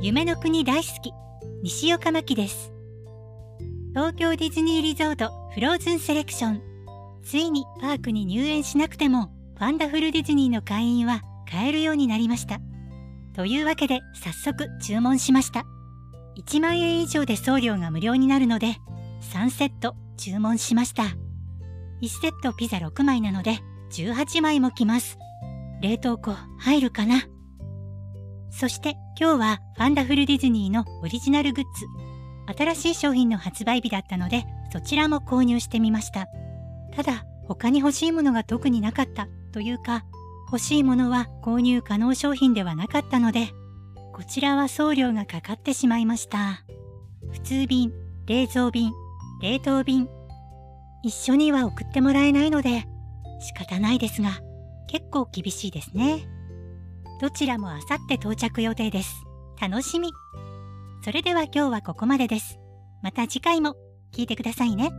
夢の国大好き西岡真希です。東京ディズニーリゾートフローズンセレクション。ついにパークに入園しなくてもファンダフルディズニーの会員は買えるようになりました。というわけで早速注文しました。1万円以上で送料が無料になるので3セット注文しました。1セットピザ6枚なので18枚も来ます。冷凍庫入るかな？そして今日はファンダフルディズニーのオリジナルグッズ新しい商品の発売日だったのでそちらも購入してみました。ただ他に欲しいものが特になかったというか欲しいものは購入可能商品ではなかったのでこちらは送料がかかってしまいました。普通便冷蔵便冷凍便一緒には送ってもらえないので仕方ないですが結構厳しいですね。どちらもあさって到着予定です。楽しみ。それでは今日はここまでです。また次回も。聞いてくださいね。